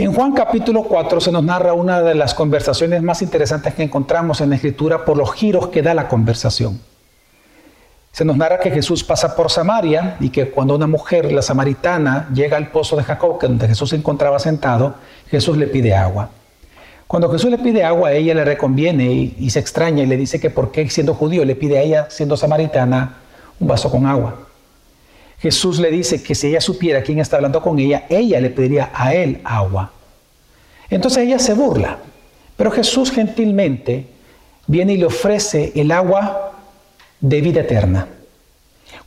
En Juan capítulo 4 se nos narra una de las conversaciones más interesantes que encontramos en la escritura por los giros que da la conversación. Se nos narra que Jesús pasa por Samaria y que cuando una mujer, la samaritana, llega al pozo de Jacob, donde Jesús se encontraba sentado, Jesús le pide agua. Cuando Jesús le pide agua, ella le reconviene y, y, se extraña y le dice que por qué siendo judío le pide a ella, siendo samaritana, un vaso con agua. Jesús le dice que si ella supiera quién está hablando con ella, ella le pediría a él agua. Entonces ella se burla, pero Jesús gentilmente viene y le ofrece el agua de vida eterna.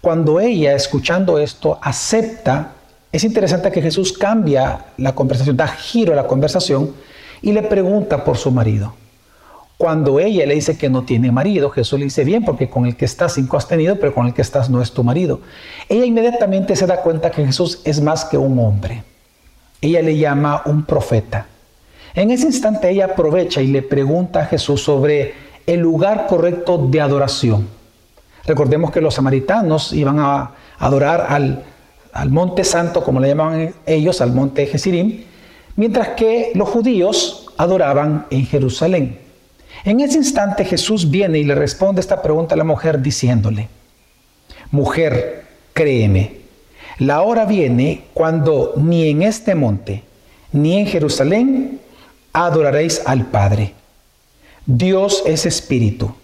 Cuando ella, escuchando esto, acepta, es interesante que Jesús cambia la conversación, da giro a la conversación y le pregunta por su marido. Cuando ella le dice que no tiene marido, Jesús le dice, bien, porque con el que estás cinco has tenido, pero con el que estás no es tu marido. Ella inmediatamente se da cuenta que Jesús es más que un hombre. Ella le llama un profeta. En ese instante ella aprovecha y le pregunta a Jesús sobre el lugar correcto de adoración. Recordemos que los samaritanos iban a adorar al, monte santo, como le llamaban ellos, al monte Gesirim, mientras que los judíos adoraban en Jerusalén. En ese instante Jesús viene y le responde esta pregunta a la mujer diciéndole, mujer, créeme, la hora viene cuando ni en este monte ni en Jerusalén adoraréis al Padre. Dios es espíritu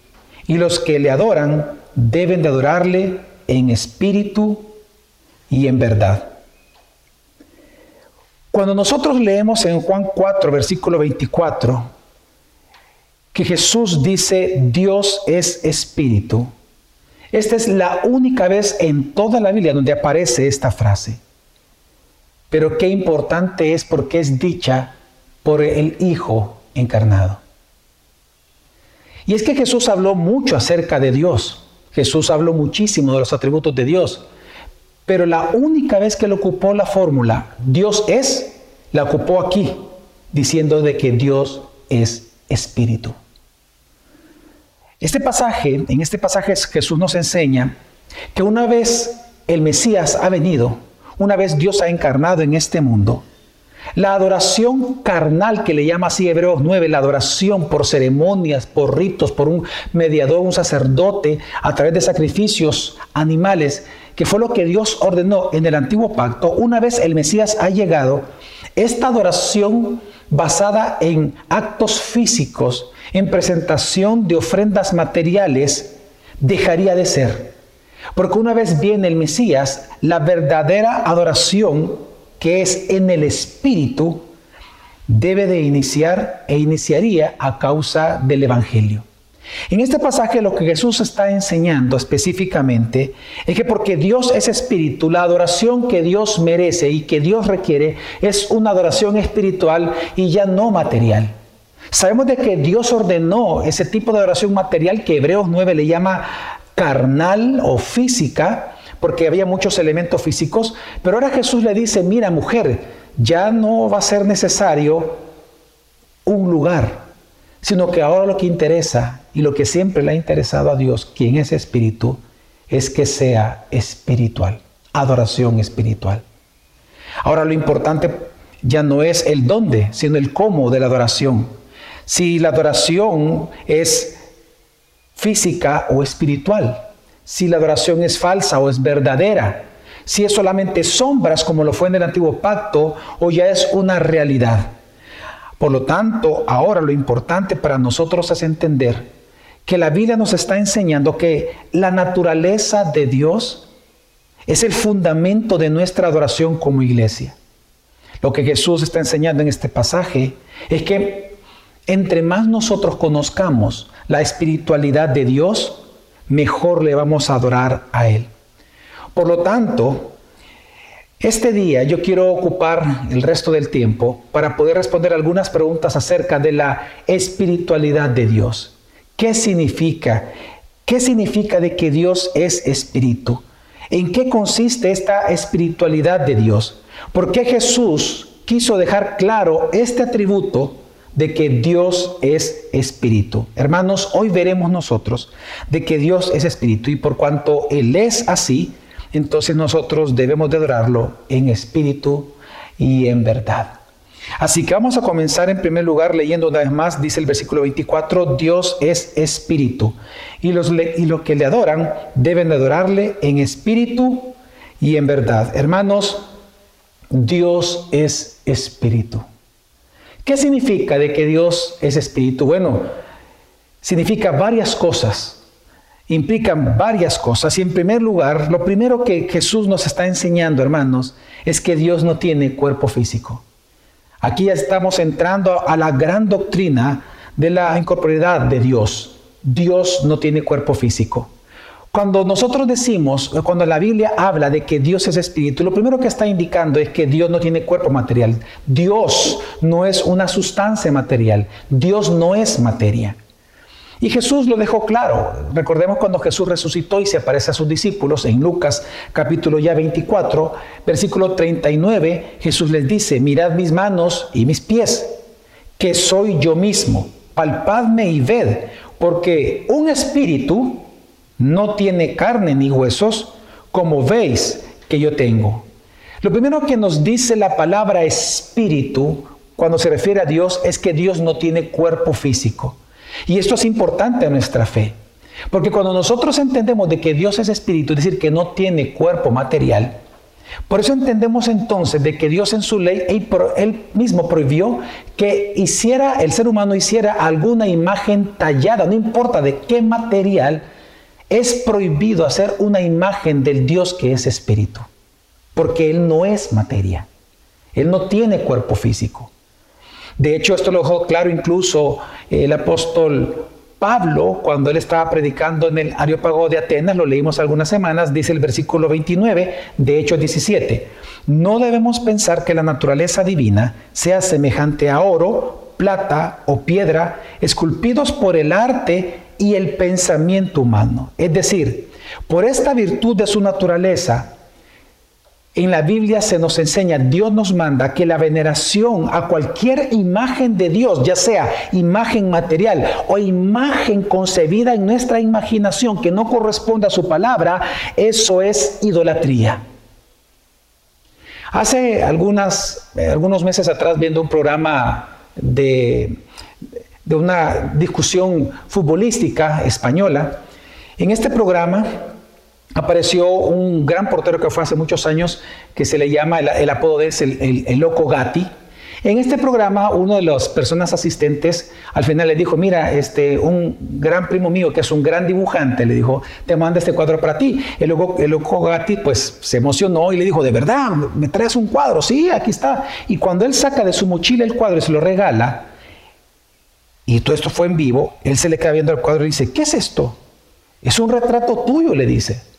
y los que le adoran deben de adorarle en espíritu y en verdad. Cuando nosotros leemos en Juan 4, versículo 24, que Jesús dice, Dios es espíritu, esta es la única vez en toda la Biblia donde aparece esta frase. Pero qué importante es porque es dicha por el Hijo encarnado. Y es que Jesús habló mucho acerca de Dios. Jesús habló muchísimo de los atributos de Dios, pero la única vez que le ocupó la fórmula Dios es, la ocupó aquí, diciendo de que Dios es espíritu. Este pasaje, en este pasaje Jesús nos enseña que una vez el Mesías ha venido, una vez Dios ha encarnado en este mundo, la adoración carnal que le llama así Hebreos 9, la adoración por ceremonias, por ritos, por un mediador, un sacerdote, a través de sacrificios animales, que fue lo que Dios ordenó en el antiguo pacto, una vez el Mesías ha llegado, esta adoración basada en actos físicos, en presentación de ofrendas materiales, dejaría de ser. Porque una vez viene el Mesías, la verdadera adoración que es en el Espíritu, debe de iniciar e iniciaría a causa del Evangelio. En este pasaje lo que Jesús está enseñando específicamente es que porque Dios es espíritu, la adoración que Dios merece y que Dios requiere es una adoración espiritual y ya no material. Sabemos de que Dios ordenó ese tipo de adoración material que Hebreos 9 le llama carnal o física, porque había muchos elementos físicos, pero ahora Jesús le dice, mira mujer, ya no va a ser necesario un lugar, sino que ahora lo que interesa y lo que siempre le ha interesado a Dios, quien es espíritu, es que sea espiritual, adoración espiritual. Ahora lo importante ya no es el dónde, sino el cómo de la adoración. Si la adoración es física o espiritual si la adoración es falsa o es verdadera, si es solamente sombras como lo fue en el antiguo pacto o ya es una realidad. Por lo tanto, ahora lo importante para nosotros es entender que la Biblia nos está enseñando que la naturaleza de Dios es el fundamento de nuestra adoración como iglesia. Lo que Jesús está enseñando en este pasaje es que entre más nosotros conozcamos la espiritualidad de Dios, mejor le vamos a adorar a Él. Por lo tanto, este día yo quiero ocupar el resto del tiempo para poder responder algunas preguntas acerca de la espiritualidad de Dios. ¿Qué significa? ¿Qué significa de que Dios es espíritu? ¿En qué consiste esta espiritualidad de Dios? ¿Por qué Jesús quiso dejar claro este atributo de que Dios es espíritu. Hermanos, hoy veremos nosotros de que Dios es espíritu y por cuanto Él es así, entonces nosotros debemos de adorarlo en espíritu y en verdad. Así que vamos a comenzar en primer lugar leyendo una vez más, dice el versículo 24, Dios es espíritu. Y los, y los que le adoran deben adorarle en espíritu y en verdad. Hermanos, Dios es espíritu. ¿Qué significa de que Dios es espíritu? Bueno, significa varias cosas implican varias cosas. Y en primer lugar, lo primero que Jesús nos está enseñando, hermanos, es que Dios no tiene cuerpo físico. Aquí ya estamos entrando a la gran doctrina de la incorporeidad de Dios. Dios no tiene cuerpo físico. Cuando nosotros decimos, cuando la Biblia habla de que Dios es espíritu, lo primero que está indicando es que Dios no tiene cuerpo material. Dios no es una sustancia material. Dios no es materia. Y Jesús lo dejó claro. Recordemos cuando Jesús resucitó y se aparece a sus discípulos en Lucas capítulo ya 24, versículo 39, Jesús les dice, mirad mis manos y mis pies, que soy yo mismo, palpadme y ved, porque un espíritu no tiene carne ni huesos, como veis que yo tengo. Lo primero que nos dice la palabra espíritu cuando se refiere a Dios es que Dios no tiene cuerpo físico. Y esto es importante a nuestra fe. Porque cuando nosotros entendemos de que Dios es espíritu, es decir, que no tiene cuerpo material, por eso entendemos entonces de que Dios en su ley, él, mismo prohibió que hiciera, el ser humano hiciera alguna imagen tallada, no importa de qué material, es prohibido hacer una imagen del Dios que es espíritu, porque Él no es materia, Él no tiene cuerpo físico. De hecho, esto lo dejó claro incluso el apóstol Pablo, cuando él estaba predicando en el Areópago de Atenas, lo leímos algunas semanas, dice el versículo 29 de Hechos 17, no debemos pensar que la naturaleza divina sea semejante a oro, plata o piedra, esculpidos por el arte y el pensamiento humano. Es decir, por esta virtud de su naturaleza, en la Biblia se nos enseña, Dios nos manda que la veneración a cualquier imagen de Dios, ya sea imagen material o imagen concebida en nuestra imaginación que no corresponde a su palabra, eso es idolatría. Hace algunas, algunos meses atrás, viendo un programa de una discusión futbolística española, en este programa apareció un gran portero que fue hace muchos años, que se le llama, el, apodo de es el, el, Loco Gatti. En este programa, uno de las personas asistentes al final le dijo, mira, este, un gran primo mío que es un gran dibujante, le dijo, te manda este cuadro para ti. El loco, el loco Gatti pues se emocionó y le dijo, de verdad, me traes un cuadro, sí, aquí está. Y cuando él saca de su mochila el cuadro y se lo regala, y todo esto fue en vivo, él se le queda viendo el cuadro y dice, ¿qué es esto? Es un retrato tuyo, le dice.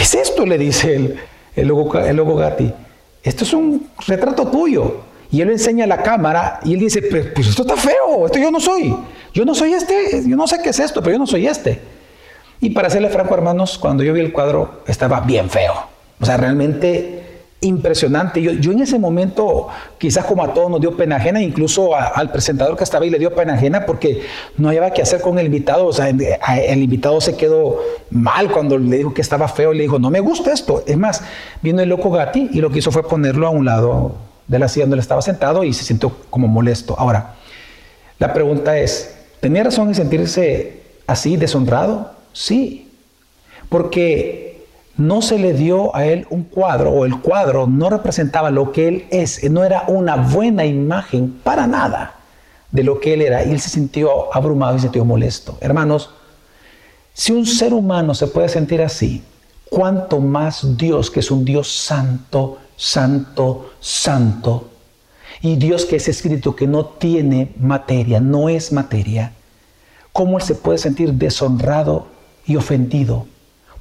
¿Qué es esto? Le dice el, el, logo, el Gatti. Esto es un retrato tuyo. Y él enseña a la cámara y él dice, pues, pues, esto está feo, esto yo no soy. Yo no soy este, yo no sé qué es esto, pero yo no soy este. Y para serle franco, hermanos, cuando yo vi el cuadro estaba bien feo. O sea, realmente impresionante. Yo, yo, en ese momento, quizás como a todos nos dio pena ajena, incluso al presentador que estaba ahí le dio pena ajena porque no había que hacer con el invitado. O sea, el, invitado se quedó mal cuando le dijo que estaba feo. Le dijo, no me gusta esto. Es más, vino el loco Gatti y lo que hizo fue ponerlo a un lado de la silla donde él estaba sentado y se sintió como molesto. Ahora, la pregunta es, ¿tenía razón en sentirse así, deshonrado? Sí, porque no se le dio a él un cuadro o el cuadro no representaba lo que él es, no era una buena imagen para nada de lo que él era y él se sintió abrumado y se sintió molesto. Hermanos, si un ser humano se puede sentir así, cuánto más Dios que es un Dios santo, santo, santo, y Dios que es escrito que no tiene materia, no es materia, ¿cómo él se puede sentir deshonrado y ofendido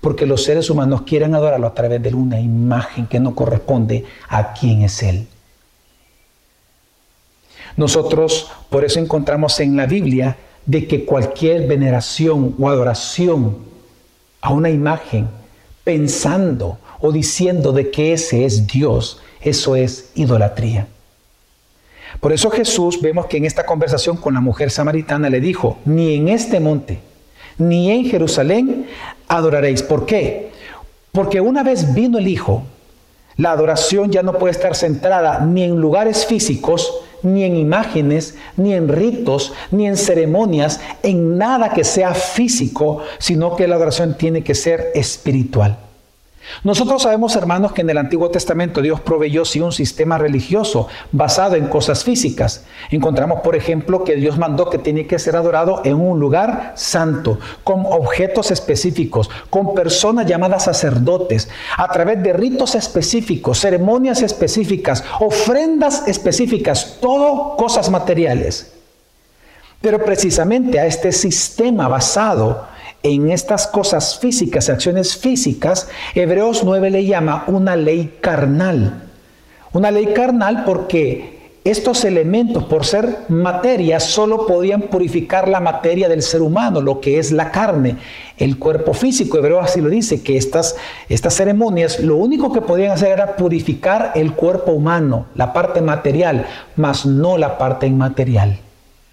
porque los seres humanos quieren adorarlo a través de una imagen que no corresponde a quién es Él. Nosotros por eso encontramos en la Biblia de que cualquier veneración o adoración a una imagen, pensando o diciendo de que ese es Dios, eso es idolatría. Por eso Jesús vemos que en esta conversación con la mujer samaritana le dijo, ni en este monte, ni en Jerusalén adoraréis. ¿Por qué? Porque una vez vino el Hijo, La adoración ya no puede estar centrada ni en lugares físicos, ni en imágenes, ni en ritos, ni en ceremonias, en nada que sea físico, sino que la adoración tiene que ser espiritual. Nosotros sabemos, hermanos, que en el Antiguo Testamento Dios proveyó sí un sistema religioso basado en cosas físicas. Encontramos, por ejemplo, que Dios mandó que tiene que ser adorado en un lugar santo, con objetos específicos, con personas llamadas sacerdotes, a través de ritos específicos, ceremonias específicas, ofrendas específicas, todo cosas materiales. Pero precisamente a este sistema basado en estas cosas físicas, acciones físicas, Hebreos 9 le llama una ley carnal. Una ley carnal porque estos elementos, por ser materia, solo podían purificar la materia del ser humano, lo que es la carne, el cuerpo físico. Hebreo así lo dice, que estas, estas ceremonias lo único que podían hacer era purificar el cuerpo humano, la parte material, mas no la parte inmaterial.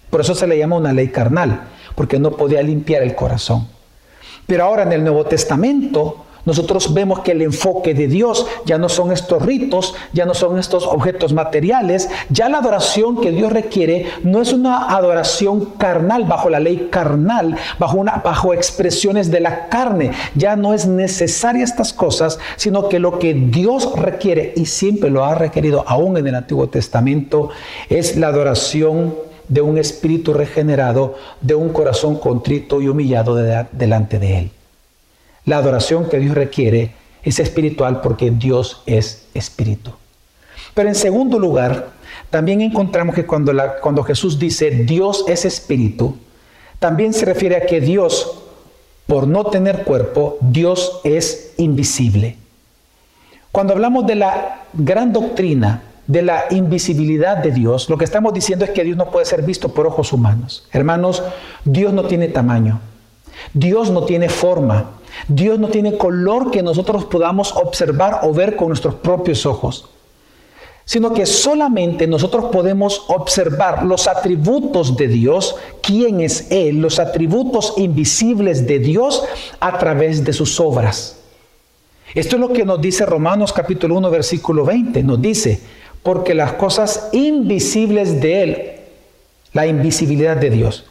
Por eso se le llama una ley carnal, porque no podía limpiar el corazón. Pero ahora en el Nuevo Testamento nosotros vemos que el enfoque de Dios ya no son estos ritos, ya no son estos objetos materiales, ya la adoración que Dios requiere no es una adoración carnal bajo la ley carnal, bajo expresiones de la carne, ya no es necesaria estas cosas, sino que lo que Dios requiere y siempre lo ha requerido aún en el Antiguo Testamento es la adoración de un espíritu regenerado, de un corazón contrito y humillado delante de Él. La adoración que Dios requiere es espiritual porque Dios es espíritu. Pero en segundo lugar, también encontramos que cuando, cuando Jesús dice Dios es espíritu, también se refiere a que Dios, por no tener cuerpo, Dios es invisible. Cuando hablamos de la gran doctrina de la invisibilidad de Dios, lo que estamos diciendo es que Dios no puede ser visto por ojos humanos. Hermanos, Dios no tiene tamaño, Dios no tiene forma, Dios no tiene color que nosotros podamos observar o ver con nuestros propios ojos, sino que solamente nosotros podemos observar los atributos de Dios, quién es Él, los atributos invisibles de Dios a través de sus obras. Esto es lo que nos dice Romanos capítulo 1 versículo 20. Nos dice, porque las cosas invisibles de Él, la invisibilidad de Dios,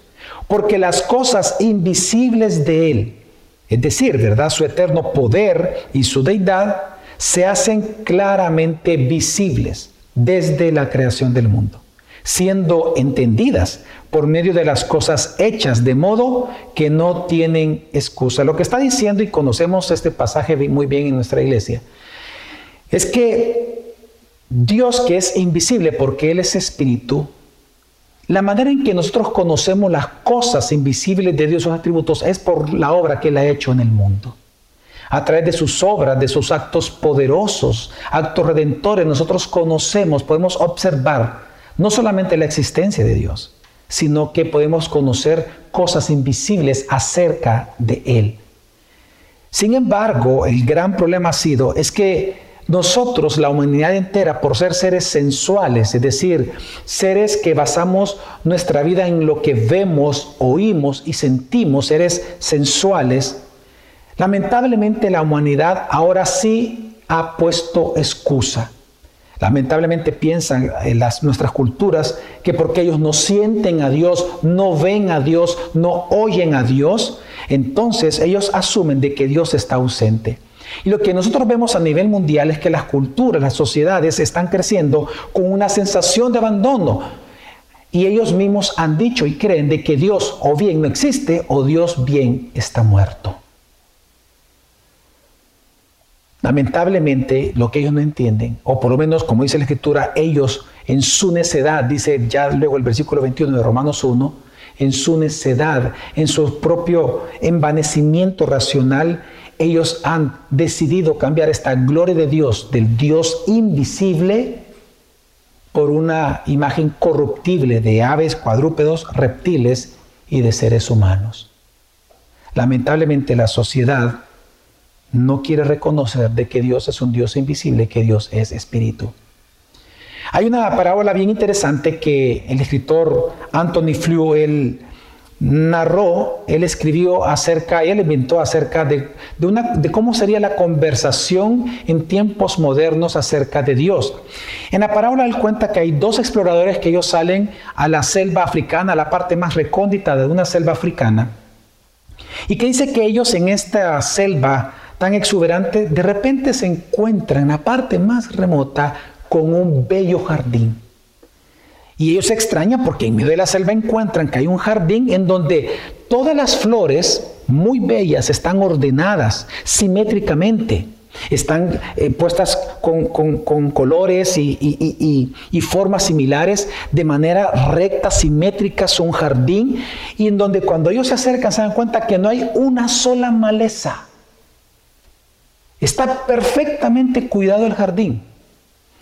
porque las cosas invisibles de Él, es decir, ¿verdad? Su eterno poder y su deidad, se hacen claramente visibles desde la creación del mundo, siendo entendidas por medio de las cosas hechas, de modo que no tienen excusa. Lo que está diciendo, y conocemos este pasaje muy bien en nuestra iglesia, es que Dios que es invisible porque Él es espíritu, la manera en que nosotros conocemos las cosas invisibles de Dios, sus atributos, es por la obra que Él ha hecho en el mundo. A través de sus obras, de sus actos poderosos, actos redentores, nosotros conocemos, podemos observar no solamente la existencia de Dios, sino que podemos conocer cosas invisibles acerca de Él. Sin embargo, el gran problema ha sido es que nosotros, la humanidad entera, por ser seres sensuales, es decir, seres que basamos nuestra vida en lo que vemos, oímos y sentimos, seres sensuales, lamentablemente la humanidad ahora sí ha puesto excusa. Lamentablemente piensan en las, nuestras culturas que porque ellos no sienten a Dios, no ven a Dios, no oyen a Dios, entonces ellos asumen de que Dios está ausente. Y lo que nosotros vemos a nivel mundial es que las culturas, las sociedades están creciendo con una sensación de abandono. Y ellos mismos han dicho y creen de que Dios o bien no existe o Dios bien está muerto. Lamentablemente, lo que ellos no entienden, o por lo menos como dice la Escritura, ellos en su necedad, dice ya luego el versículo 21 de Romanos 1, en su necedad, en su propio envanecimiento racional, ellos han decidido cambiar esta gloria de Dios, del Dios invisible, por una imagen corruptible de aves, cuadrúpedos, reptiles y de seres humanos. Lamentablemente la sociedad no quiere reconocer de que Dios es un Dios invisible, que Dios es espíritu. Hay una parábola bien interesante que el escritor Anthony Flew, él narró, él escribió acerca, él inventó acerca de, de cómo sería la conversación en tiempos modernos acerca de Dios. En la parábola él cuenta que hay dos exploradores que ellos salen a la selva africana, a la parte más recóndita de una selva africana, y que dice que ellos en esta selva tan exuberante, de repente se encuentran en la parte más remota con un bello jardín y ellos se extrañan porque en medio de la selva encuentran que hay un jardín en donde todas las flores muy bellas están ordenadas simétricamente. Están eh, puestas con, colores y, y, formas similares de manera recta, simétrica, es un jardín y en donde cuando ellos se acercan se dan cuenta que no hay una sola maleza. Está perfectamente cuidado el jardín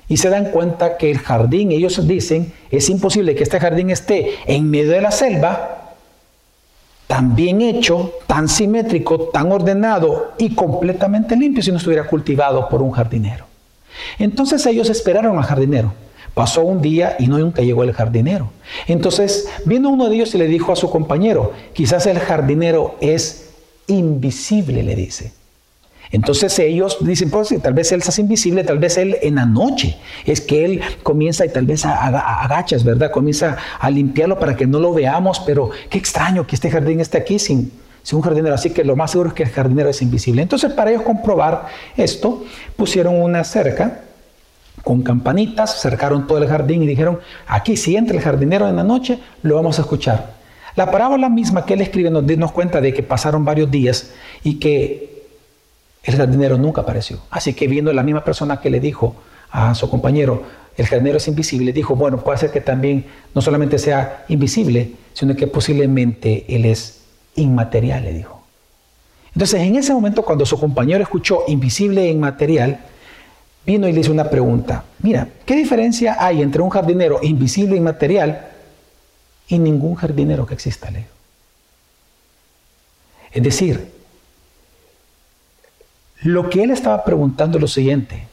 y se dan cuenta que el jardín, ellos dicen, es imposible que este jardín esté en medio de la selva, tan bien hecho, tan simétrico, tan ordenado y completamente limpio si no estuviera cultivado por un jardinero. Entonces ellos esperaron al jardinero. Pasó un día y no nunca llegó el jardinero. Entonces vino uno de ellos y le dijo a su compañero, quizás el jardinero es invisible, le dice. Entonces ellos dicen, pues tal vez él se invisible, tal vez él en la noche es que él comienza y tal vez agachas, ¿verdad? Comienza a limpiarlo para que no lo veamos, pero qué extraño que este jardín esté aquí sin, sin un jardinero. Así que lo más seguro es que el jardinero es invisible. Entonces para ellos comprobar esto, pusieron una cerca con campanitas, cercaron todo el jardín y dijeron, aquí si entra el jardinero en la noche, lo vamos a escuchar. La parábola misma que él escribe nos, nos cuenta de que pasaron varios días y que el jardinero nunca apareció. Así que viendo la misma persona que le dijo a su compañero, el jardinero es invisible, dijo, bueno, puede ser que también no solamente sea invisible, sino que posiblemente él es inmaterial, le dijo. Entonces, en ese momento, cuando su compañero escuchó invisible e inmaterial, vino y le hizo una pregunta. Mira, ¿qué diferencia hay entre un jardinero invisible e inmaterial y ningún jardinero que exista? Le Es decir, lo que él estaba preguntando es lo siguiente.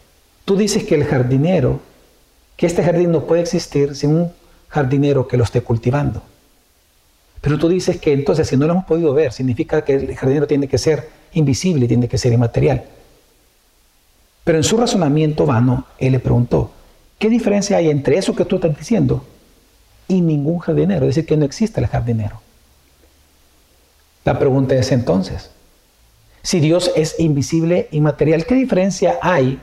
Tú dices que el jardinero, que este jardín no puede existir sin un jardinero que lo esté cultivando. Pero tú dices que entonces si no lo hemos podido ver, significa que el jardinero tiene que ser invisible, tiene que ser inmaterial. Pero en su razonamiento vano, él le preguntó, ¿qué diferencia hay entre eso que tú estás diciendo y ningún jardinero? Es decir, que no existe el jardinero. La pregunta es entonces, si Dios es invisible y material, ¿qué diferencia hay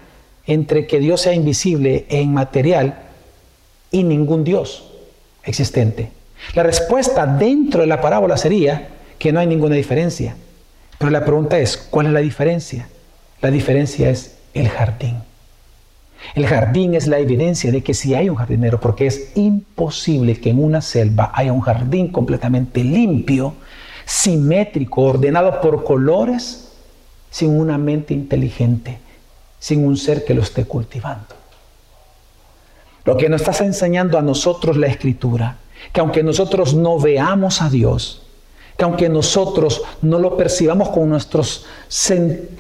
entre que Dios sea invisible e inmaterial y ningún Dios existente? La respuesta dentro de la parábola sería que no hay ninguna diferencia. Pero la pregunta es, ¿cuál es la diferencia? La diferencia es el jardín. El jardín es la evidencia de que sí hay un jardinero, porque es imposible que en una selva haya un jardín completamente limpio, simétrico, ordenado por colores, sin una mente inteligente, sin un ser que lo esté cultivando. Lo que nos estás enseñando a nosotros la escritura, que aunque nosotros no veamos a Dios, que aunque nosotros no lo percibamos con nuestros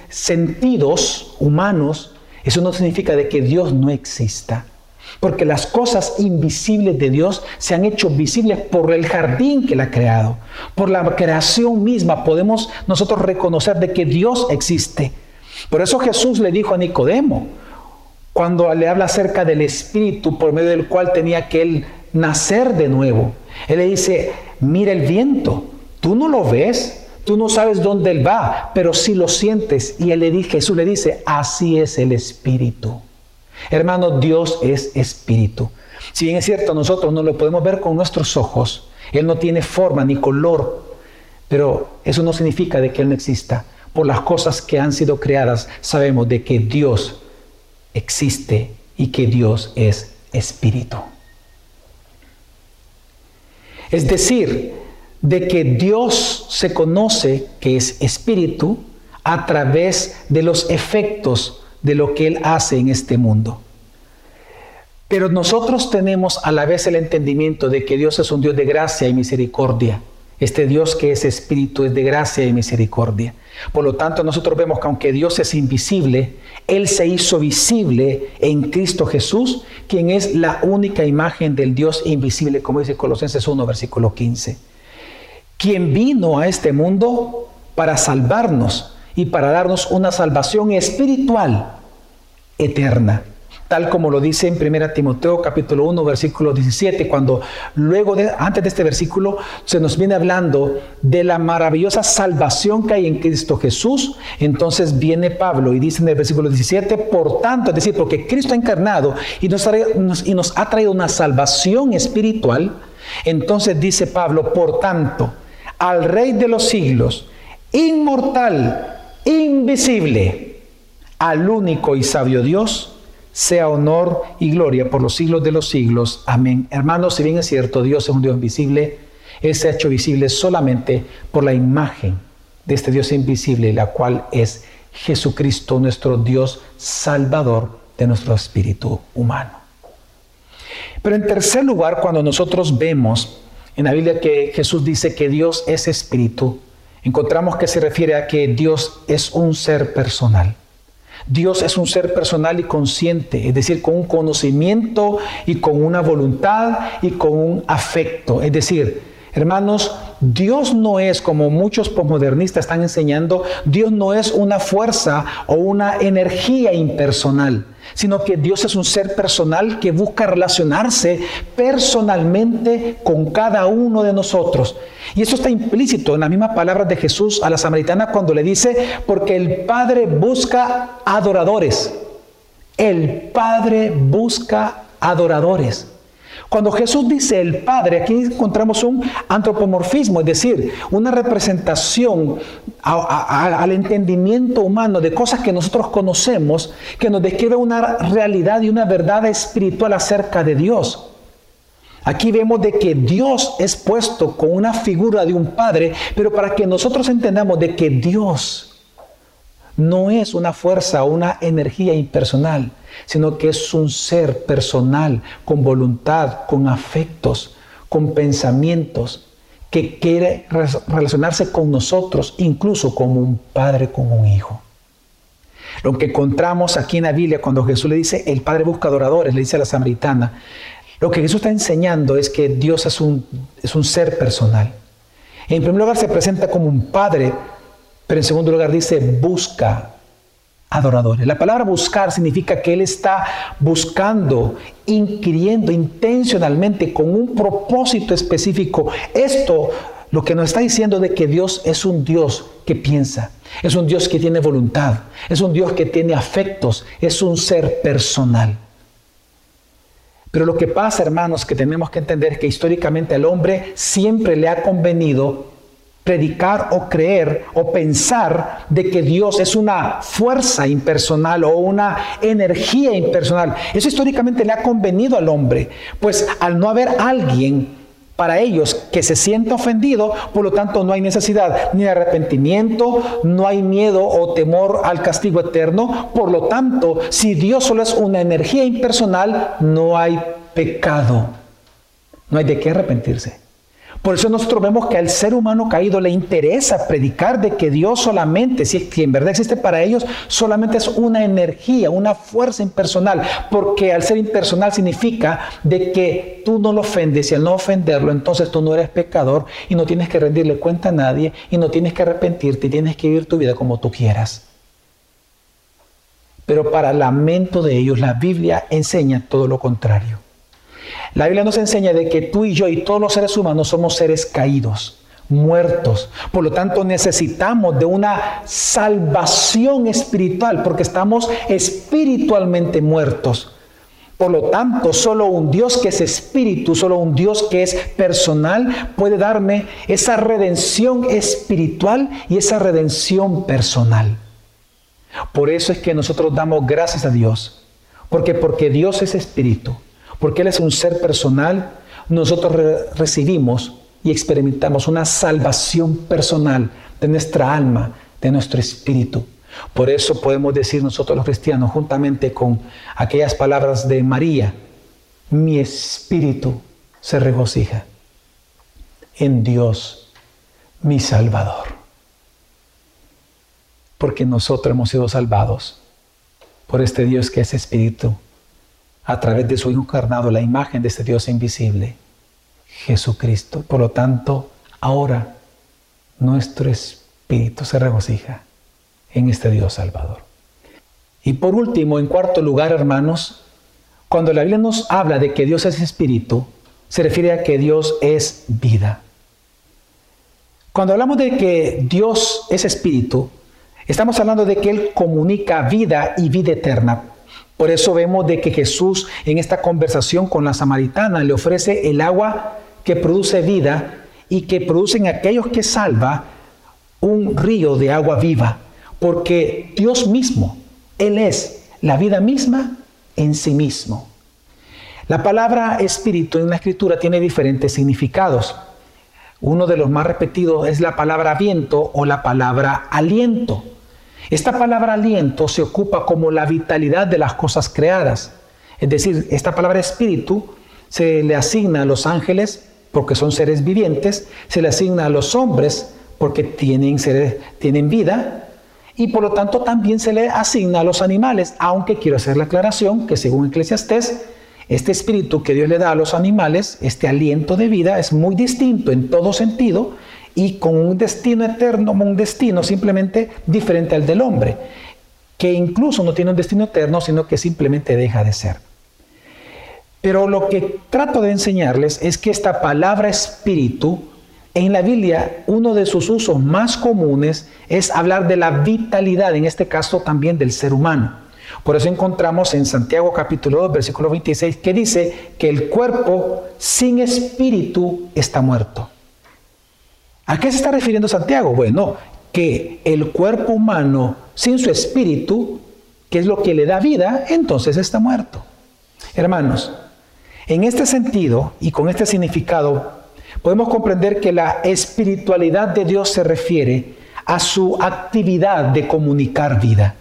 sentidos humanos, eso no significa de que Dios no exista. Porque las cosas invisibles de Dios se han hecho visibles por el jardín que Él ha creado. Por la creación misma podemos nosotros reconocer de que Dios existe. Por eso Jesús le dijo a Nicodemo, cuando le habla acerca del Espíritu por medio del cual tenía que Él nacer de nuevo. Él le dice, mira el viento, tú no lo ves, tú no sabes dónde Él va, pero sí lo sientes. Y él le dice, Jesús le dice, así es el Espíritu. Hermano, Dios es espíritu. Si bien es cierto, nosotros no lo podemos ver con nuestros ojos, Él no tiene forma ni color, pero eso no significa de que Él no exista. Por las cosas que han sido creadas, sabemos de que Dios existe y que Dios es espíritu. Es decir, de que Dios se conoce que es espíritu a través de los efectos de lo que Él hace en este mundo. Pero nosotros tenemos a la vez el entendimiento de que Dios es un Dios de gracia y misericordia. Este Dios que es espíritu es de gracia y misericordia. Por lo tanto, nosotros vemos que aunque Dios es invisible, Él se hizo visible en Cristo Jesús, quien es la única imagen del Dios invisible, como dice Colosenses 1, versículo 15. quien vino a este mundo para salvarnos y para darnos una salvación espiritual eterna. Tal como lo dice en 1 Timoteo capítulo 1 versículo 17, cuando luego de, antes de este versículo se nos viene hablando de la maravillosa salvación que hay en Cristo Jesús, entonces viene Pablo y dice en el versículo 17, por tanto, es decir, porque Cristo ha encarnado y nos, y nos ha traído una salvación espiritual, entonces dice Pablo, por tanto, al Rey de los siglos, inmortal, invisible, al único y sabio Dios, sea honor y gloria por los siglos de los siglos. Amén. Hermanos, si bien es cierto, Dios es un Dios invisible, es hecho visible solamente por la imagen de este Dios invisible, la cual es Jesucristo, nuestro Dios salvador de nuestro espíritu humano. Pero en tercer lugar, cuando nosotros vemos en la Biblia que Jesús dice que Dios es espíritu, encontramos que se refiere a que Dios es un ser personal. Dios es un ser personal y consciente, es decir, con un conocimiento y con una voluntad y con un afecto. Es decir, hermanos, Dios no es, como muchos posmodernistas están enseñando, Dios no es una fuerza o una energía impersonal, sino que Dios es un ser personal que busca relacionarse personalmente con cada uno de nosotros. Y eso está implícito en las mismas palabras de Jesús a la samaritana cuando le dice, porque el Padre busca adoradores. El Padre busca adoradores. Cuando Jesús dice el Padre, aquí encontramos un antropomorfismo, es decir, una representación al entendimiento humano de cosas que nosotros conocemos, que nos describe una realidad y una verdad espiritual acerca de Dios. Aquí vemos de que Dios es puesto con una figura de un Padre, pero para que nosotros entendamos de que Dios no es una fuerza una energía impersonal, sino que es un ser personal, con voluntad, con afectos, con pensamientos, que quiere relacionarse con nosotros, incluso como un padre con un hijo. Lo que encontramos aquí en la Biblia cuando Jesús le dice, el Padre busca adoradores, le dice a la samaritana, lo que Jesús está enseñando es que Dios es un, es un ser personal. En primer lugar se presenta como un Padre, pero en segundo lugar dice, busca adoradores. La palabra buscar significa que Él está buscando, inquiriendo intencionalmente con un propósito específico. Esto lo que nos está diciendo de que Dios es un Dios que piensa, es un Dios que tiene voluntad, es un Dios que tiene afectos, es un ser personal. Pero lo que pasa, hermanos, que tenemos que entender es que históricamente al hombre siempre le ha convenido predicar o creer o pensar de que Dios es una fuerza impersonal o una energía impersonal. Eso históricamente le ha convenido al hombre, pues al no haber alguien para ellos que se sienta ofendido, por lo tanto no hay necesidad ni de arrepentimiento, no hay miedo o temor al castigo eterno, por lo tanto, si Dios solo es una energía impersonal, no hay pecado, no hay de qué arrepentirse. Por eso nosotros vemos que al ser humano caído le interesa predicar de que Dios solamente, si en verdad existe para ellos, solamente es una energía, una fuerza impersonal, porque al ser impersonal significa de que tú no lo ofendes y al no ofenderlo, entonces tú no eres pecador y no tienes que rendirle cuenta a nadie y no tienes que arrepentirte y tienes que vivir tu vida como tú quieras. Pero para lamento de ellos, la Biblia enseña todo lo contrario. La Biblia nos enseña de que tú y yo y todos los seres humanos somos seres caídos, muertos. Por lo tanto, necesitamos de una salvación espiritual porque estamos espiritualmente muertos. Por lo tanto, solo un Dios que es espíritu, solo un Dios que es personal puede darme esa redención espiritual y esa redención personal. Por eso es que nosotros damos gracias a Dios, porque porque Dios es espíritu porque Él es un ser personal, nosotros recibimos y experimentamos una salvación personal de nuestra alma, de nuestro espíritu. Por eso podemos decir nosotros los cristianos, juntamente con aquellas palabras de María, mi espíritu se regocija en Dios, mi Salvador. Porque nosotros hemos sido salvados por este Dios que es espíritu a través de su Hijo encarnado, la imagen de este Dios invisible, Jesucristo. Por lo tanto, ahora nuestro espíritu se regocija en este Dios Salvador. Y por último, en cuarto lugar, hermanos, cuando la Biblia nos habla de que Dios es espíritu, se refiere a que Dios es vida. Cuando hablamos de que Dios es espíritu, estamos hablando de que Él comunica vida y vida eterna. Por eso vemos de que Jesús en esta conversación con la samaritana le ofrece el agua que produce vida y que produce en aquellos que salva un río de agua viva, porque Dios mismo, Él es la vida misma en sí mismo. La palabra espíritu en la escritura tiene diferentes significados. Uno de los más repetidos es la palabra viento o la palabra aliento. Esta palabra aliento se ocupa como la vitalidad de las cosas creadas. Es decir, esta palabra espíritu se le asigna a los ángeles porque son seres vivientes, se le asigna a los hombres porque tienen, tienen vida y por lo tanto también se le asigna a los animales, aunque quiero hacer la aclaración que según Eclesiastés, este espíritu que Dios le da a los animales, este aliento de vida, es muy distinto en todo sentido y con un destino eterno, un destino simplemente diferente al del hombre, que incluso no tiene un destino eterno, sino que simplemente deja de ser. Pero lo que trato de enseñarles es que esta palabra espíritu, en la Biblia, uno de sus usos más comunes es hablar de la vitalidad, en este caso también del ser humano. Por eso encontramos en Santiago capítulo 2, versículo 26, que dice que el cuerpo sin espíritu está muerto. ¿A qué se está refiriendo Santiago? Bueno, que el cuerpo humano sin su espíritu, que es lo que le da vida, entonces está muerto. Hermanos, en este sentido y con este significado, podemos comprender que la espiritualidad de Dios se refiere a su actividad de comunicar vida.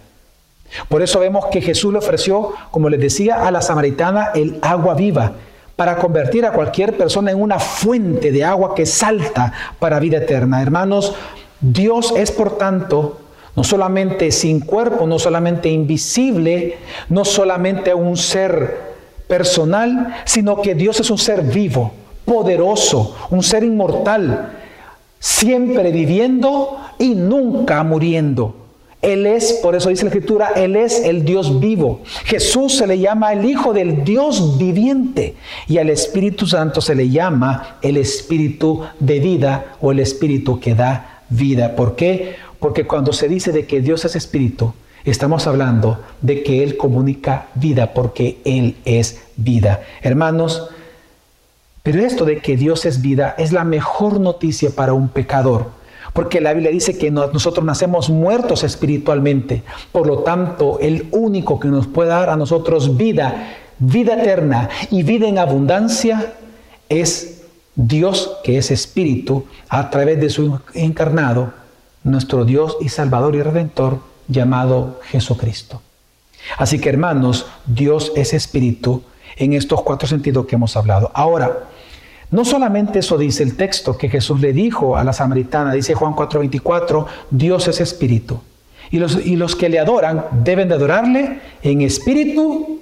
Por eso vemos que Jesús le ofreció, como les decía, a la samaritana el agua viva para convertir a cualquier persona en una fuente de agua que salta para vida eterna. Hermanos, Dios es por tanto no solamente sin cuerpo, no solamente invisible, no solamente un ser personal, sino que Dios es un ser vivo, poderoso, un ser inmortal, siempre viviendo y nunca muriendo. Él es, por eso dice la escritura, Él es el Dios vivo. Jesús se le llama el Hijo del Dios viviente y al Espíritu Santo se le llama el Espíritu de vida o el Espíritu que da vida. ¿Por qué? Porque cuando se dice de que Dios es Espíritu, estamos hablando de que Él comunica vida porque Él es vida. Hermanos, pero esto de que Dios es vida es la mejor noticia para un pecador porque la Biblia dice que nosotros nacemos muertos espiritualmente. Por lo tanto, el único que nos puede dar a nosotros vida, vida eterna y vida en abundancia es Dios que es espíritu a través de su encarnado, nuestro Dios y Salvador y Redentor llamado Jesucristo. Así que hermanos, Dios es espíritu en estos cuatro sentidos que hemos hablado. Ahora, no solamente eso dice el texto que Jesús le dijo a la samaritana, dice Juan 4:24, Dios es espíritu. Y los, y los que le adoran deben de adorarle en espíritu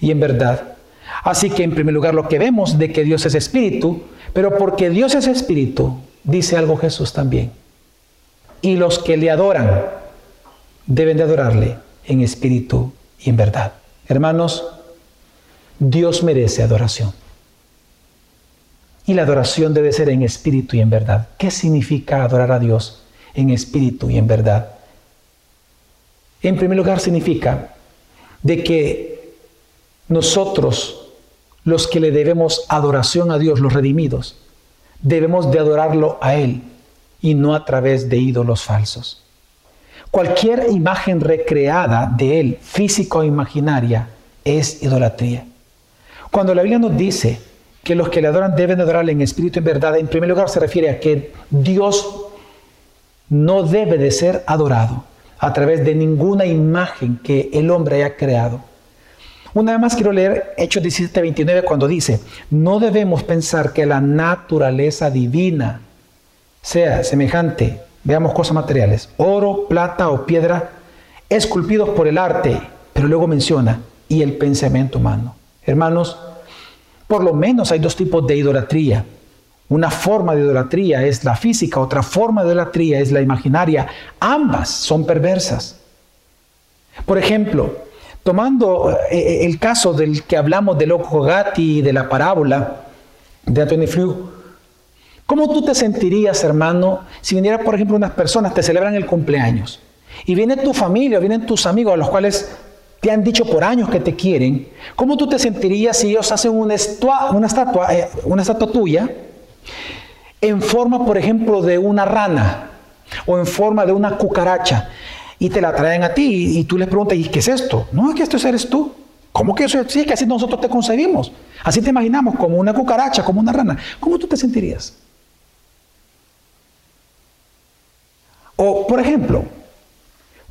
y en verdad. Así que en primer lugar lo que vemos de que Dios es espíritu, pero porque Dios es espíritu, dice algo Jesús también. Y los que le adoran deben de adorarle en espíritu y en verdad. Hermanos, Dios merece adoración. Y la adoración debe ser en espíritu y en verdad. ¿Qué significa adorar a Dios en espíritu y en verdad? En primer lugar significa de que nosotros, los que le debemos adoración a Dios, los redimidos, debemos de adorarlo a Él y no a través de ídolos falsos. Cualquier imagen recreada de Él, física o imaginaria, es idolatría. Cuando la Biblia nos dice que los que le adoran deben adorarle en espíritu y en verdad, en primer lugar se refiere a que Dios no debe de ser adorado a través de ninguna imagen que el hombre haya creado. Una vez más quiero leer Hechos 17:29 cuando dice, no debemos pensar que la naturaleza divina sea semejante, veamos cosas materiales, oro, plata o piedra, esculpidos por el arte, pero luego menciona, y el pensamiento humano. Hermanos, por lo menos hay dos tipos de idolatría. Una forma de idolatría es la física, otra forma de idolatría es la imaginaria. Ambas son perversas. Por ejemplo, tomando eh, eh, el caso del que hablamos de Loco Gatti y de la parábola de Anthony Flew, ¿cómo tú te sentirías, hermano, si viniera, por ejemplo, unas personas, te celebran el cumpleaños, y viene tu familia, vienen tus amigos, a los cuales te han dicho por años que te quieren, ¿cómo tú te sentirías si ellos hacen una, estatua, eh, una estatua tuya en forma, por ejemplo, de una rana o en forma de una cucaracha y te la traen a ti y, tú les preguntas, ¿y qué es esto? No, es que esto eres tú. ¿Cómo que eso es? Sí, que así nosotros te concebimos. Así te imaginamos, como una cucaracha, como una rana. ¿Cómo tú te sentirías? O, por ejemplo,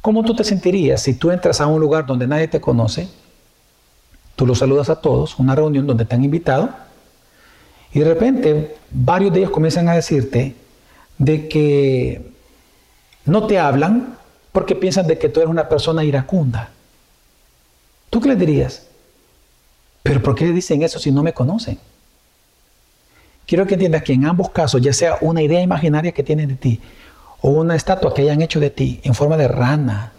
¿Cómo tú te sentirías si tú entras a un lugar donde nadie te conoce? Tú los saludas a todos, una reunión donde te han invitado, y de repente varios de ellos comienzan a decirte de que no te hablan porque piensan de que tú eres una persona iracunda. ¿Tú qué les dirías? Pero ¿por qué dicen eso si no me conocen? Quiero que entiendas que en ambos casos, ya sea una idea imaginaria que tienen de ti o una estatua que hayan hecho de ti en forma de rana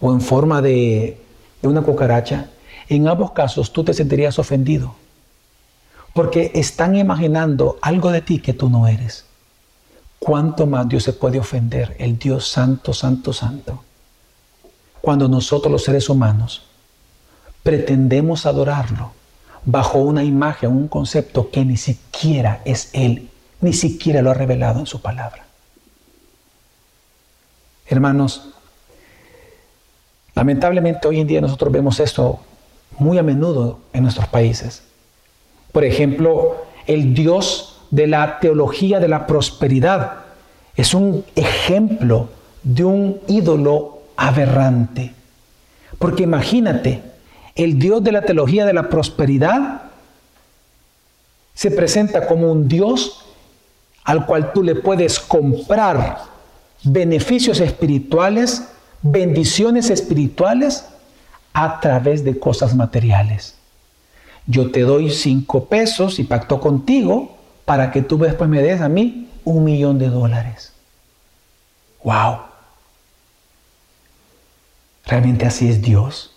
o en forma de, una cucaracha, en ambos casos tú te sentirías ofendido. Porque están imaginando algo de ti que tú no eres. ¿Cuánto más Dios se puede ofender? El Dios santo, santo, santo. Cuando nosotros los seres humanos pretendemos adorarlo bajo una imagen, un concepto que ni siquiera es Él, ni siquiera lo ha revelado en su palabra. Hermanos, lamentablemente hoy en día nosotros vemos esto muy a menudo en nuestros países. Por ejemplo, el Dios de la teología de la prosperidad es un ejemplo de un ídolo aberrante. Porque imagínate, el Dios de la teología de la prosperidad se presenta como un Dios al cual tú le puedes comprar beneficios espirituales, bendiciones espirituales a través de cosas materiales. Yo te doy cinco pesos y pacto contigo para que tú después me des a mí un millón de dólares. ¡Wow! ¿Realmente así es Dios?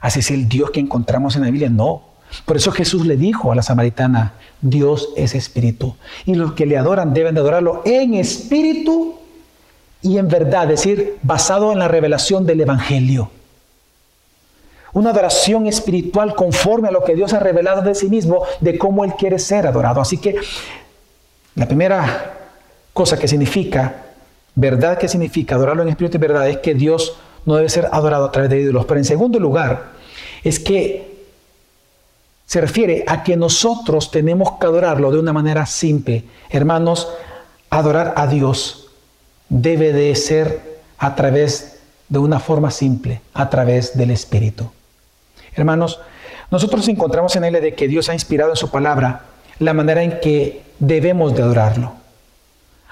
¿Así es el Dios que encontramos en la Biblia? No. Por eso Jesús le dijo a la samaritana, Dios es espíritu. Y los que le adoran deben de adorarlo en espíritu y en verdad, es decir, basado en la revelación del Evangelio. Una adoración espiritual conforme a lo que Dios ha revelado de sí mismo, de cómo Él quiere ser adorado. Así que la primera cosa que significa, verdad que significa adorarlo en espíritu y verdad, es que Dios no debe ser adorado a través de ídolos. Pero en segundo lugar, es que se refiere a que nosotros tenemos que adorarlo de una manera simple. Hermanos, adorar a Dios debe de ser a través de una forma simple, a través del Espíritu. Hermanos, nosotros encontramos en él de que Dios ha inspirado en su palabra la manera en que debemos de adorarlo.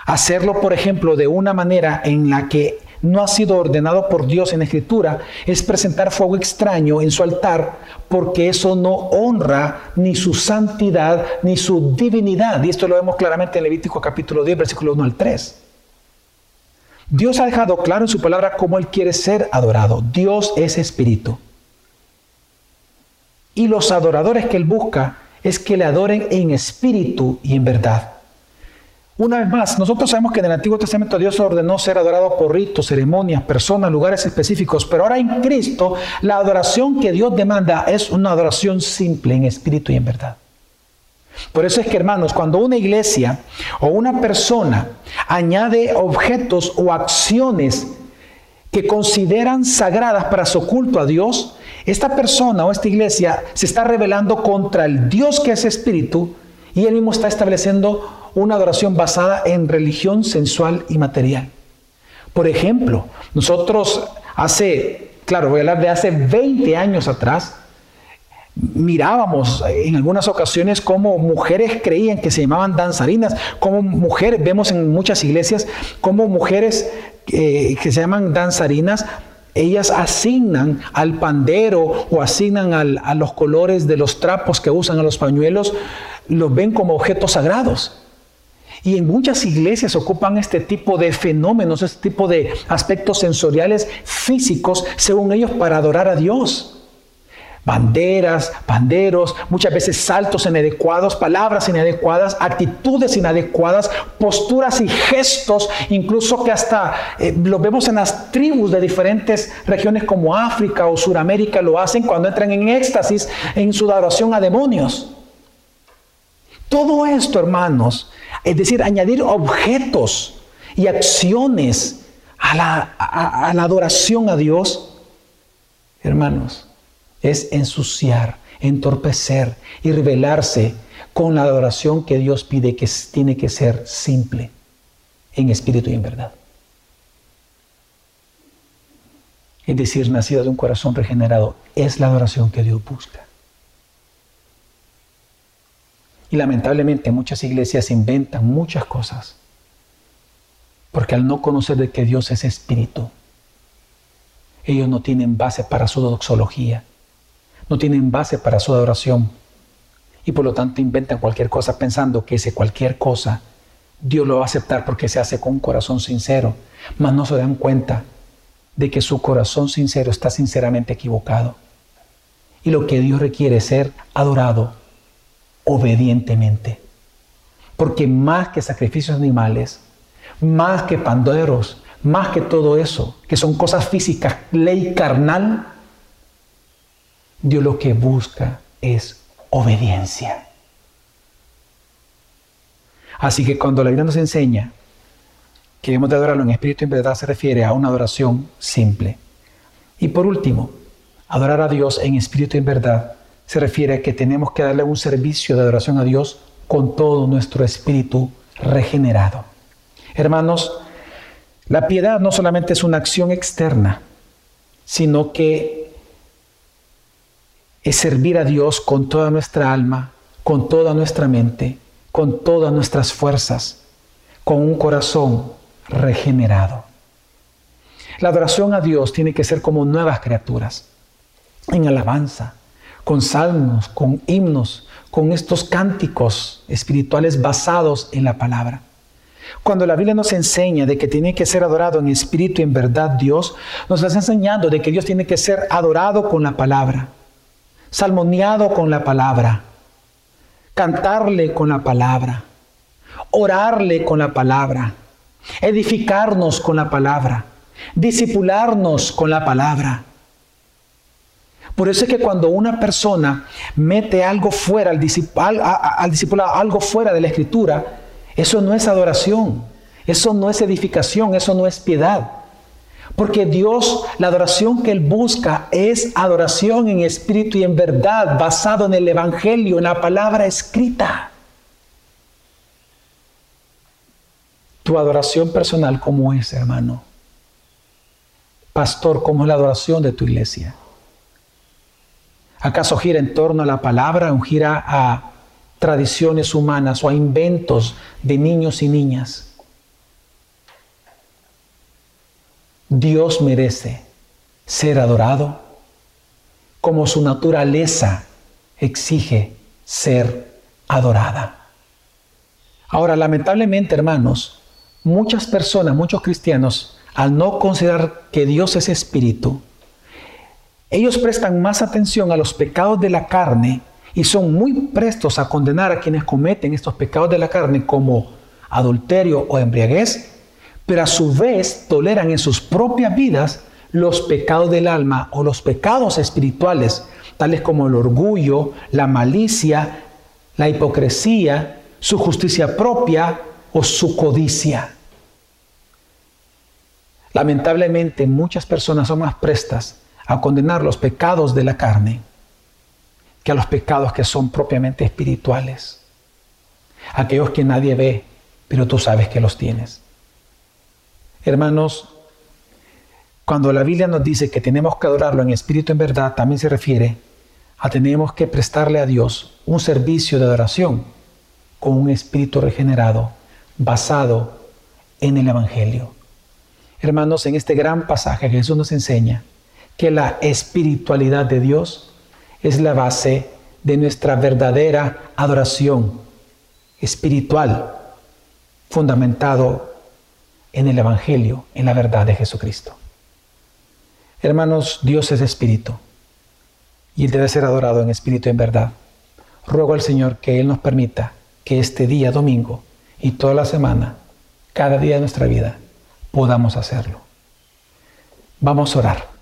Hacerlo, por ejemplo, de una manera en la que no ha sido ordenado por Dios en escritura, es presentar fuego extraño en su altar, porque eso no honra ni su santidad ni su divinidad. Y esto lo vemos claramente en Levítico capítulo 10, versículo 1 al 3. Dios ha dejado claro en su palabra cómo Él quiere ser adorado. Dios es espíritu. Y los adoradores que Él busca es que le adoren en espíritu y en verdad. Una vez más, nosotros sabemos que en el Antiguo Testamento Dios ordenó ser adorado por ritos, ceremonias, personas, lugares específicos, pero ahora en Cristo la adoración que Dios demanda es una adoración simple en espíritu y en verdad. Por eso es que, hermanos, cuando una iglesia o una persona añade objetos o acciones que consideran sagradas para su culto a Dios, esta persona o esta iglesia se está rebelando contra el Dios que es espíritu y él mismo está estableciendo una adoración basada en religión sensual y material. Por ejemplo, nosotros hace, claro, voy a hablar de hace 20 años atrás, mirábamos en algunas ocasiones como mujeres creían que se llamaban danzarinas, como mujeres, vemos en muchas iglesias como mujeres eh, que se llaman danzarinas ellas asignan al pandero o asignan a los colores de los trapos que usan a los pañuelos, los ven como objetos sagrados. Y en muchas iglesias ocupan este tipo de fenómenos, este tipo de aspectos sensoriales físicos, según ellos, para adorar a Dios. Banderas, banderos, muchas veces saltos inadecuados, palabras inadecuadas, actitudes inadecuadas, posturas y gestos, incluso que hasta eh, lo vemos en las tribus de diferentes regiones como África o Suramérica lo hacen cuando entran en éxtasis en su adoración a demonios. Todo esto, hermanos, es decir, añadir objetos y acciones a la, a la adoración a Dios, hermanos, es ensuciar, entorpecer y revelarse con la adoración que Dios pide que tiene que ser simple, en espíritu y en verdad. Es decir, nacida de un corazón regenerado, es la adoración que Dios busca. Y lamentablemente muchas iglesias inventan muchas cosas, porque al no conocer de que Dios es espíritu, ellos no tienen base para su doxología, no tienen base para su adoración y por lo tanto inventan cualquier cosa pensando que ese cualquier cosa Dios lo va a aceptar porque se hace con un corazón sincero, mas no se dan cuenta de que su corazón sincero está sinceramente equivocado. Y lo que Dios requiere es ser adorado obedientemente. Porque más que sacrificios animales, más que panderos, más que todo eso, que son cosas físicas, ley carnal, Dios lo que busca es obediencia. Así que cuando la Biblia nos enseña que debemos de adorarlo en espíritu y en verdad se refiere a una adoración simple. Y por último, adorar a Dios en espíritu y en verdad se refiere a que tenemos que darle un servicio de adoración a Dios con todo nuestro espíritu regenerado. Hermanos, la piedad no solamente es una acción externa, sino que es servir a Dios con toda nuestra alma, con toda nuestra mente, con todas nuestras fuerzas, con un corazón regenerado. La adoración a Dios tiene que ser como nuevas criaturas, en alabanza, con salmos, con himnos, con estos cánticos espirituales basados en la palabra. Cuando la Biblia nos enseña de que tiene que ser adorado en espíritu y en verdad Dios, nos está enseñando de que Dios tiene que ser adorado con la palabra salmoniado con la palabra, cantarle con la palabra, orarle con la palabra, edificarnos con la palabra, disipularnos con la palabra. Por eso es que cuando una persona mete algo fuera, al, al discipulado, algo fuera de la escritura, eso no es adoración, eso no es edificación, eso no es piedad. Porque Dios, la adoración que Él busca es adoración en espíritu y en verdad, basado en el Evangelio, en la palabra escrita. Tu adoración personal, ¿cómo es, hermano? Pastor, ¿cómo es la adoración de tu iglesia? ¿Acaso gira en torno a la palabra o gira a tradiciones humanas o a inventos de niños y niñas? Dios merece ser adorado como su naturaleza exige ser adorada. Ahora, lamentablemente, hermanos, muchas personas, muchos cristianos, al no considerar que Dios es espíritu, ellos prestan más atención a los pecados de la carne y son muy prestos a condenar a quienes cometen estos pecados de la carne como adulterio o embriaguez pero a su vez toleran en sus propias vidas los pecados del alma o los pecados espirituales, tales como el orgullo, la malicia, la hipocresía, su justicia propia o su codicia. Lamentablemente muchas personas son más prestas a condenar los pecados de la carne que a los pecados que son propiamente espirituales. Aquellos que nadie ve, pero tú sabes que los tienes. Hermanos, cuando la Biblia nos dice que tenemos que adorarlo en espíritu en verdad, también se refiere a tenemos que prestarle a Dios un servicio de adoración con un espíritu regenerado basado en el Evangelio. Hermanos, en este gran pasaje Jesús nos enseña que la espiritualidad de Dios es la base de nuestra verdadera adoración espiritual, fundamentado en el Evangelio, en la verdad de Jesucristo. Hermanos, Dios es espíritu y Él debe ser adorado en espíritu y en verdad. Ruego al Señor que Él nos permita que este día domingo y toda la semana, cada día de nuestra vida, podamos hacerlo. Vamos a orar.